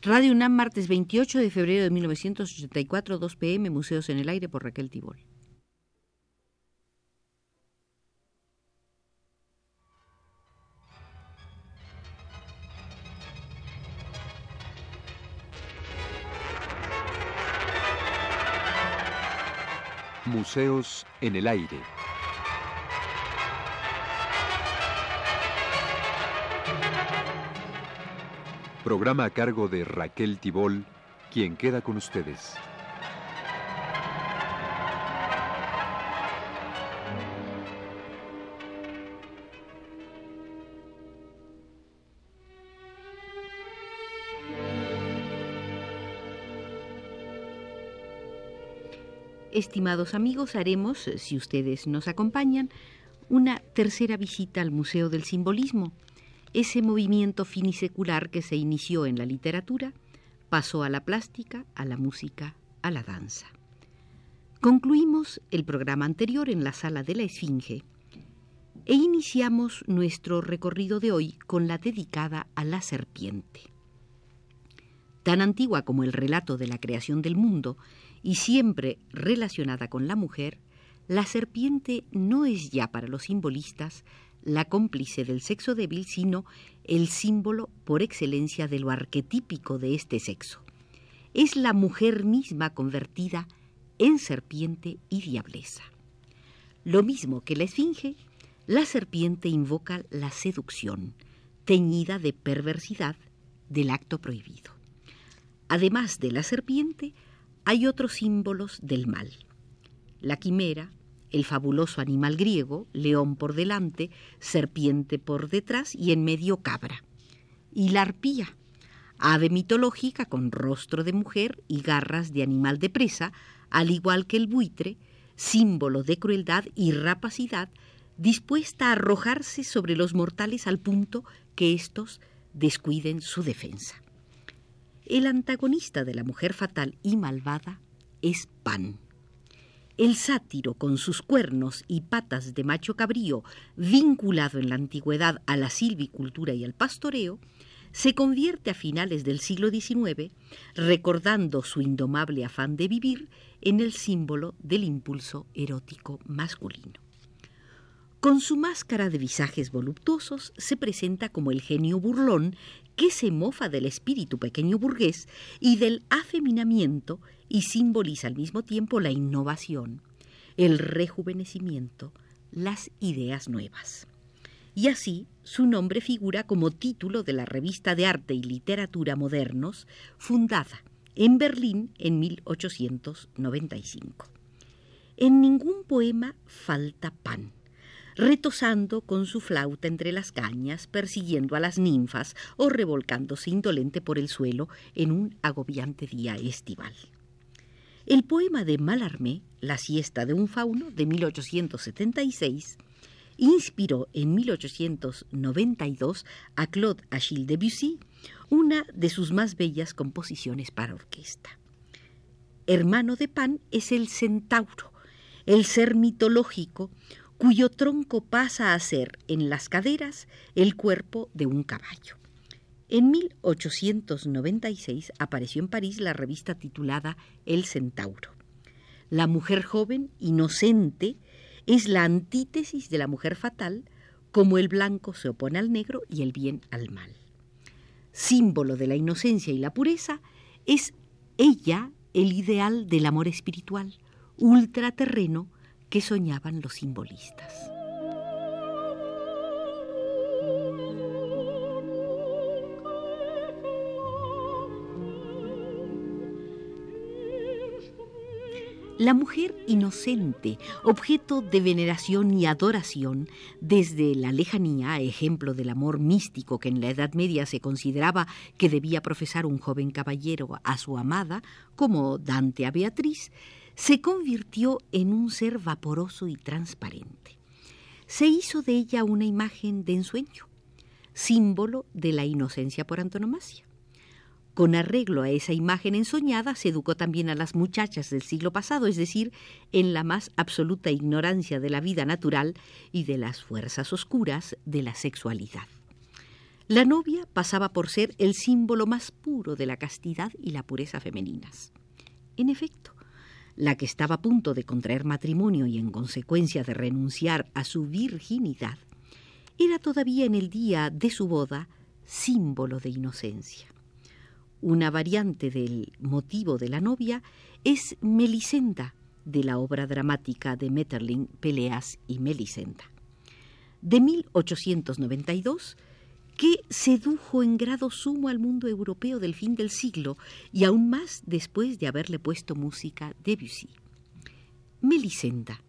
Radio UNAM, martes 28 de febrero de 1984, 2 pm, Museos en el Aire por Raquel Tibol. Museos en el Aire. Programa a cargo de Raquel Tibol, quien queda con ustedes. Estimados amigos, haremos, si ustedes nos acompañan, una tercera visita al Museo del Simbolismo ese movimiento finisecular que se inició en la literatura pasó a la plástica, a la música, a la danza. Concluimos el programa anterior en la sala de la Esfinge e iniciamos nuestro recorrido de hoy con la dedicada a la serpiente. Tan antigua como el relato de la creación del mundo y siempre relacionada con la mujer, la serpiente no es ya para los simbolistas la cómplice del sexo débil, sino el símbolo por excelencia de lo arquetípico de este sexo. Es la mujer misma convertida en serpiente y diableza. Lo mismo que la esfinge, la serpiente invoca la seducción, teñida de perversidad del acto prohibido. Además de la serpiente, hay otros símbolos del mal. La quimera, el fabuloso animal griego, león por delante, serpiente por detrás y en medio cabra. Y la arpía, ave mitológica con rostro de mujer y garras de animal de presa, al igual que el buitre, símbolo de crueldad y rapacidad, dispuesta a arrojarse sobre los mortales al punto que éstos descuiden su defensa. El antagonista de la mujer fatal y malvada es Pan el sátiro, con sus cuernos y patas de macho cabrío, vinculado en la antigüedad a la silvicultura y al pastoreo, se convierte a finales del siglo XIX, recordando su indomable afán de vivir, en el símbolo del impulso erótico masculino. Con su máscara de visajes voluptuosos se presenta como el genio burlón que se mofa del espíritu pequeño burgués y del afeminamiento y simboliza al mismo tiempo la innovación, el rejuvenecimiento, las ideas nuevas. Y así su nombre figura como título de la revista de arte y literatura modernos, fundada en Berlín en 1895. En ningún poema falta pan retosando con su flauta entre las cañas, persiguiendo a las ninfas o revolcándose indolente por el suelo en un agobiante día estival. El poema de Mallarmé, La siesta de un fauno, de 1876, inspiró en 1892 a Claude Achille Debussy una de sus más bellas composiciones para orquesta. Hermano de Pan es el centauro, el ser mitológico cuyo tronco pasa a ser en las caderas el cuerpo de un caballo. En 1896 apareció en París la revista titulada El Centauro. La mujer joven, inocente, es la antítesis de la mujer fatal, como el blanco se opone al negro y el bien al mal. Símbolo de la inocencia y la pureza, es ella el ideal del amor espiritual, ultraterreno, que soñaban los simbolistas. La mujer inocente, objeto de veneración y adoración, desde la lejanía, ejemplo del amor místico que en la Edad Media se consideraba que debía profesar un joven caballero a su amada, como Dante a Beatriz, se convirtió en un ser vaporoso y transparente. Se hizo de ella una imagen de ensueño, símbolo de la inocencia por antonomasia. Con arreglo a esa imagen ensoñada, se educó también a las muchachas del siglo pasado, es decir, en la más absoluta ignorancia de la vida natural y de las fuerzas oscuras de la sexualidad. La novia pasaba por ser el símbolo más puro de la castidad y la pureza femeninas. En efecto, la que estaba a punto de contraer matrimonio y en consecuencia de renunciar a su virginidad, era todavía en el día de su boda símbolo de inocencia. Una variante del motivo de la novia es Melisenda, de la obra dramática de Metterling, Peleas y Melisenda. De 1892, que sedujo en grado sumo al mundo europeo del fin del siglo y aún más después de haberle puesto música Debussy. Melisenda,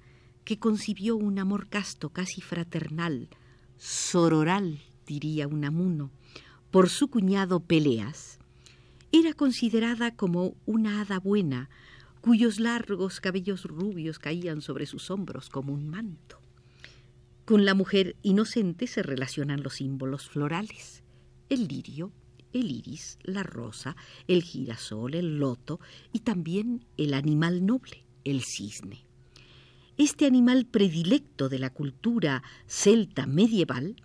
que concibió un amor casto casi fraternal, sororal, diría Unamuno, por su cuñado Peleas, era considerada como una hada buena, cuyos largos cabellos rubios caían sobre sus hombros como un manto. Con la mujer inocente se relacionan los símbolos florales, el lirio, el iris, la rosa, el girasol, el loto y también el animal noble, el cisne. Este animal predilecto de la cultura celta medieval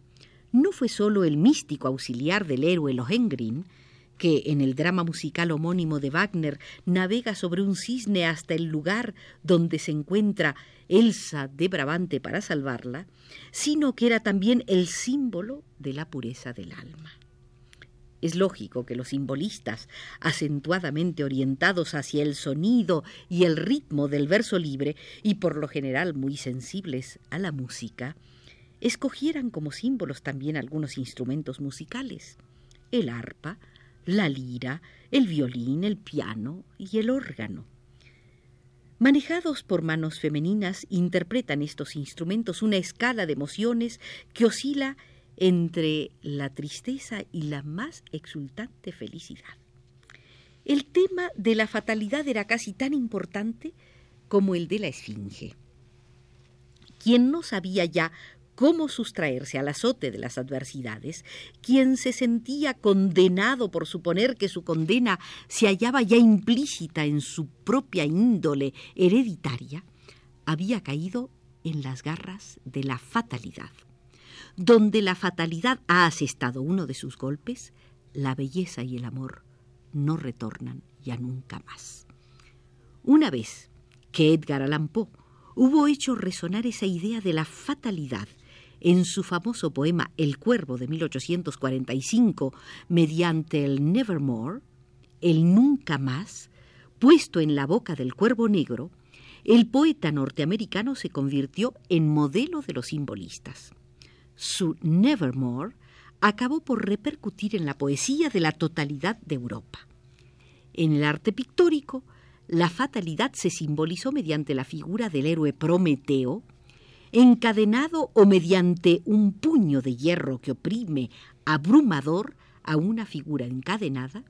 no fue sólo el místico auxiliar del héroe Lohengrin, que en el drama musical homónimo de Wagner navega sobre un cisne hasta el lugar donde se encuentra Elsa de Brabante para salvarla, sino que era también el símbolo de la pureza del alma. Es lógico que los simbolistas, acentuadamente orientados hacia el sonido y el ritmo del verso libre, y por lo general muy sensibles a la música, escogieran como símbolos también algunos instrumentos musicales, el arpa, la lira, el violín, el piano y el órgano. Manejados por manos femeninas, interpretan estos instrumentos una escala de emociones que oscila entre la tristeza y la más exultante felicidad. El tema de la fatalidad era casi tan importante como el de la esfinge. Quien no sabía ya cómo sustraerse al azote de las adversidades, quien se sentía condenado por suponer que su condena se hallaba ya implícita en su propia índole hereditaria, había caído en las garras de la fatalidad. Donde la fatalidad ha asestado uno de sus golpes, la belleza y el amor no retornan ya nunca más. Una vez que Edgar Allan Poe hubo hecho resonar esa idea de la fatalidad en su famoso poema El Cuervo de 1845, mediante el Nevermore, el nunca más, puesto en la boca del cuervo negro, el poeta norteamericano se convirtió en modelo de los simbolistas. Su Nevermore acabó por repercutir en la poesía de la totalidad de Europa. En el arte pictórico, la fatalidad se simbolizó mediante la figura del héroe Prometeo, encadenado o mediante un puño de hierro que oprime abrumador a una figura encadenada,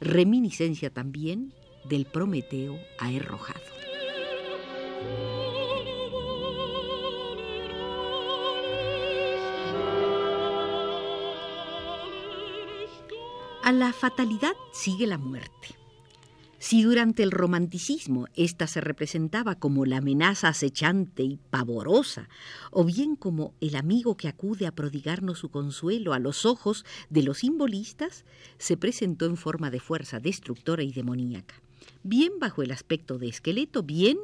reminiscencia también del Prometeo aerrojado. A la fatalidad sigue la muerte. Si durante el romanticismo ésta se representaba como la amenaza acechante y pavorosa, o bien como el amigo que acude a prodigarnos su consuelo a los ojos de los simbolistas, se presentó en forma de fuerza destructora y demoníaca, bien bajo el aspecto de esqueleto, bien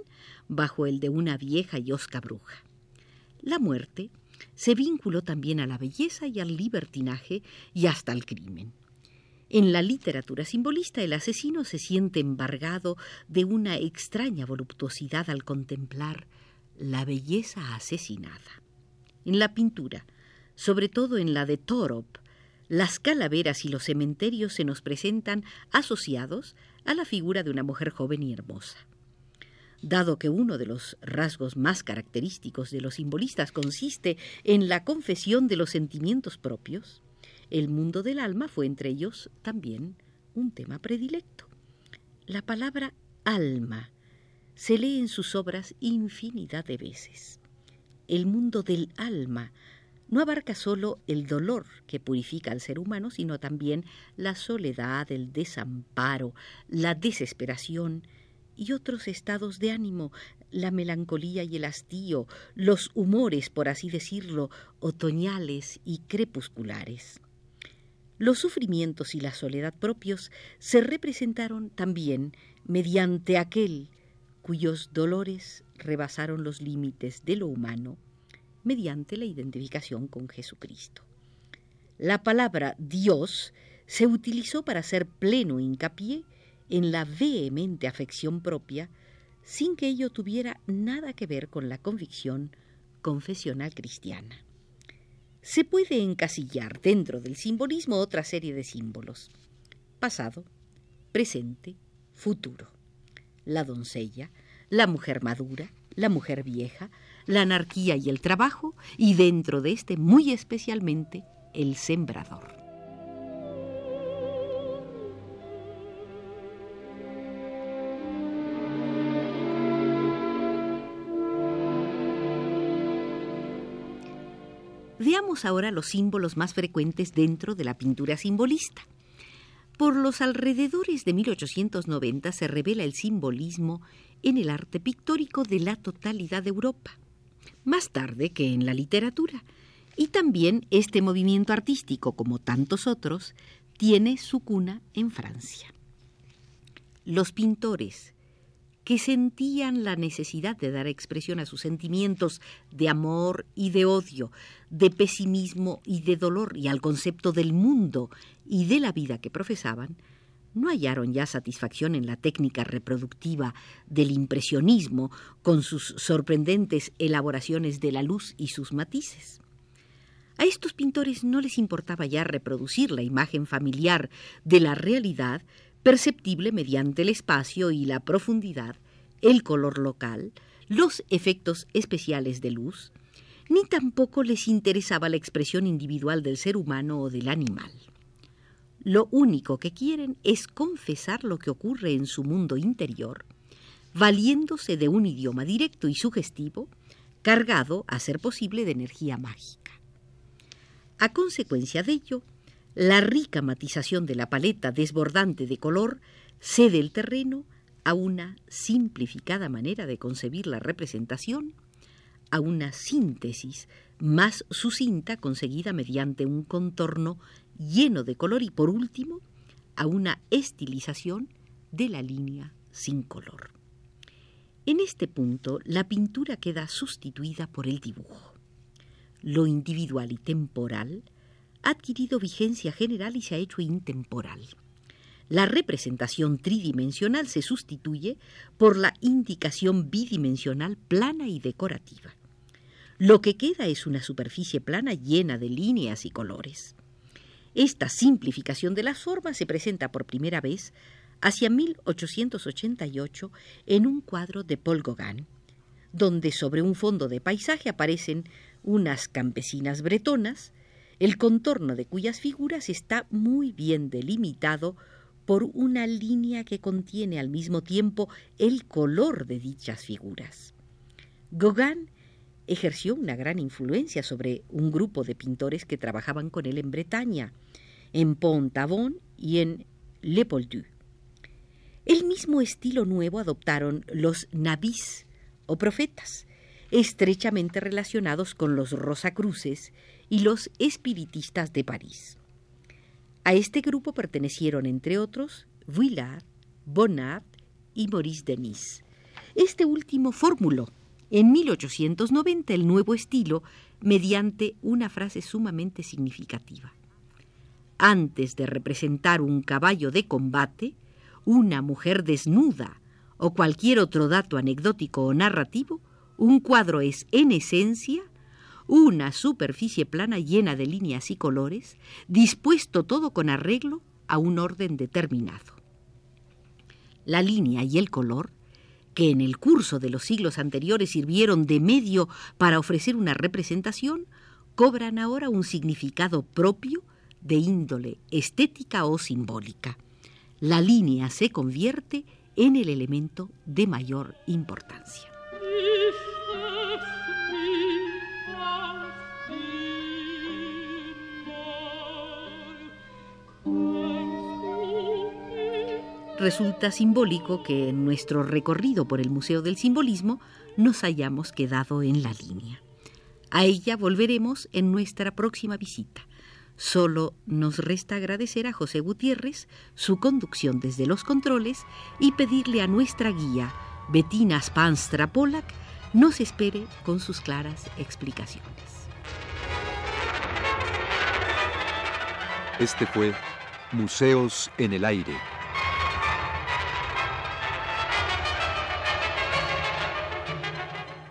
bajo el de una vieja y osca bruja. La muerte se vinculó también a la belleza y al libertinaje y hasta al crimen. En la literatura simbolista el asesino se siente embargado de una extraña voluptuosidad al contemplar la belleza asesinada. En la pintura, sobre todo en la de Torop, las calaveras y los cementerios se nos presentan asociados a la figura de una mujer joven y hermosa. Dado que uno de los rasgos más característicos de los simbolistas consiste en la confesión de los sentimientos propios, el mundo del alma fue entre ellos también un tema predilecto. La palabra alma se lee en sus obras infinidad de veces. El mundo del alma no abarca solo el dolor que purifica al ser humano, sino también la soledad, el desamparo, la desesperación y otros estados de ánimo, la melancolía y el hastío, los humores, por así decirlo, otoñales y crepusculares. Los sufrimientos y la soledad propios se representaron también mediante aquel cuyos dolores rebasaron los límites de lo humano mediante la identificación con Jesucristo. La palabra Dios se utilizó para hacer pleno hincapié en la vehemente afección propia sin que ello tuviera nada que ver con la convicción confesional cristiana. Se puede encasillar dentro del simbolismo otra serie de símbolos. Pasado, presente, futuro. La doncella, la mujer madura, la mujer vieja, la anarquía y el trabajo, y dentro de este muy especialmente el sembrador. Veamos ahora los símbolos más frecuentes dentro de la pintura simbolista. Por los alrededores de 1890 se revela el simbolismo en el arte pictórico de la totalidad de Europa, más tarde que en la literatura. Y también este movimiento artístico, como tantos otros, tiene su cuna en Francia. Los pintores que sentían la necesidad de dar expresión a sus sentimientos de amor y de odio, de pesimismo y de dolor y al concepto del mundo y de la vida que profesaban, no hallaron ya satisfacción en la técnica reproductiva del impresionismo con sus sorprendentes elaboraciones de la luz y sus matices. A estos pintores no les importaba ya reproducir la imagen familiar de la realidad perceptible mediante el espacio y la profundidad, el color local, los efectos especiales de luz, ni tampoco les interesaba la expresión individual del ser humano o del animal. Lo único que quieren es confesar lo que ocurre en su mundo interior, valiéndose de un idioma directo y sugestivo, cargado, a ser posible, de energía mágica. A consecuencia de ello, la rica matización de la paleta desbordante de color cede el terreno a una simplificada manera de concebir la representación, a una síntesis más sucinta conseguida mediante un contorno lleno de color y por último a una estilización de la línea sin color. En este punto la pintura queda sustituida por el dibujo. Lo individual y temporal adquirido vigencia general y se ha hecho intemporal. La representación tridimensional se sustituye por la indicación bidimensional plana y decorativa. Lo que queda es una superficie plana llena de líneas y colores. Esta simplificación de las formas se presenta por primera vez hacia 1888 en un cuadro de Paul Gauguin, donde sobre un fondo de paisaje aparecen unas campesinas bretonas, el contorno de cuyas figuras está muy bien delimitado por una línea que contiene al mismo tiempo el color de dichas figuras. Gauguin ejerció una gran influencia sobre un grupo de pintores que trabajaban con él en Bretaña, en Pont-Avon y en Le Poldu. El mismo estilo nuevo adoptaron los nabis o profetas, estrechamente relacionados con los Rosacruces y los espiritistas de París. A este grupo pertenecieron, entre otros, Vuillard, Bonnard y Maurice Denis. Este último formuló en 1890 el nuevo estilo mediante una frase sumamente significativa. Antes de representar un caballo de combate, una mujer desnuda o cualquier otro dato anecdótico o narrativo, un cuadro es en esencia una superficie plana llena de líneas y colores, dispuesto todo con arreglo a un orden determinado. La línea y el color, que en el curso de los siglos anteriores sirvieron de medio para ofrecer una representación, cobran ahora un significado propio de índole estética o simbólica. La línea se convierte en el elemento de mayor importancia. Resulta simbólico que en nuestro recorrido por el Museo del Simbolismo nos hayamos quedado en la línea. A ella volveremos en nuestra próxima visita. Solo nos resta agradecer a José Gutiérrez su conducción desde los controles y pedirle a nuestra guía, Bettina Spanstra Polak, nos espere con sus claras explicaciones. Este fue Museos en el Aire.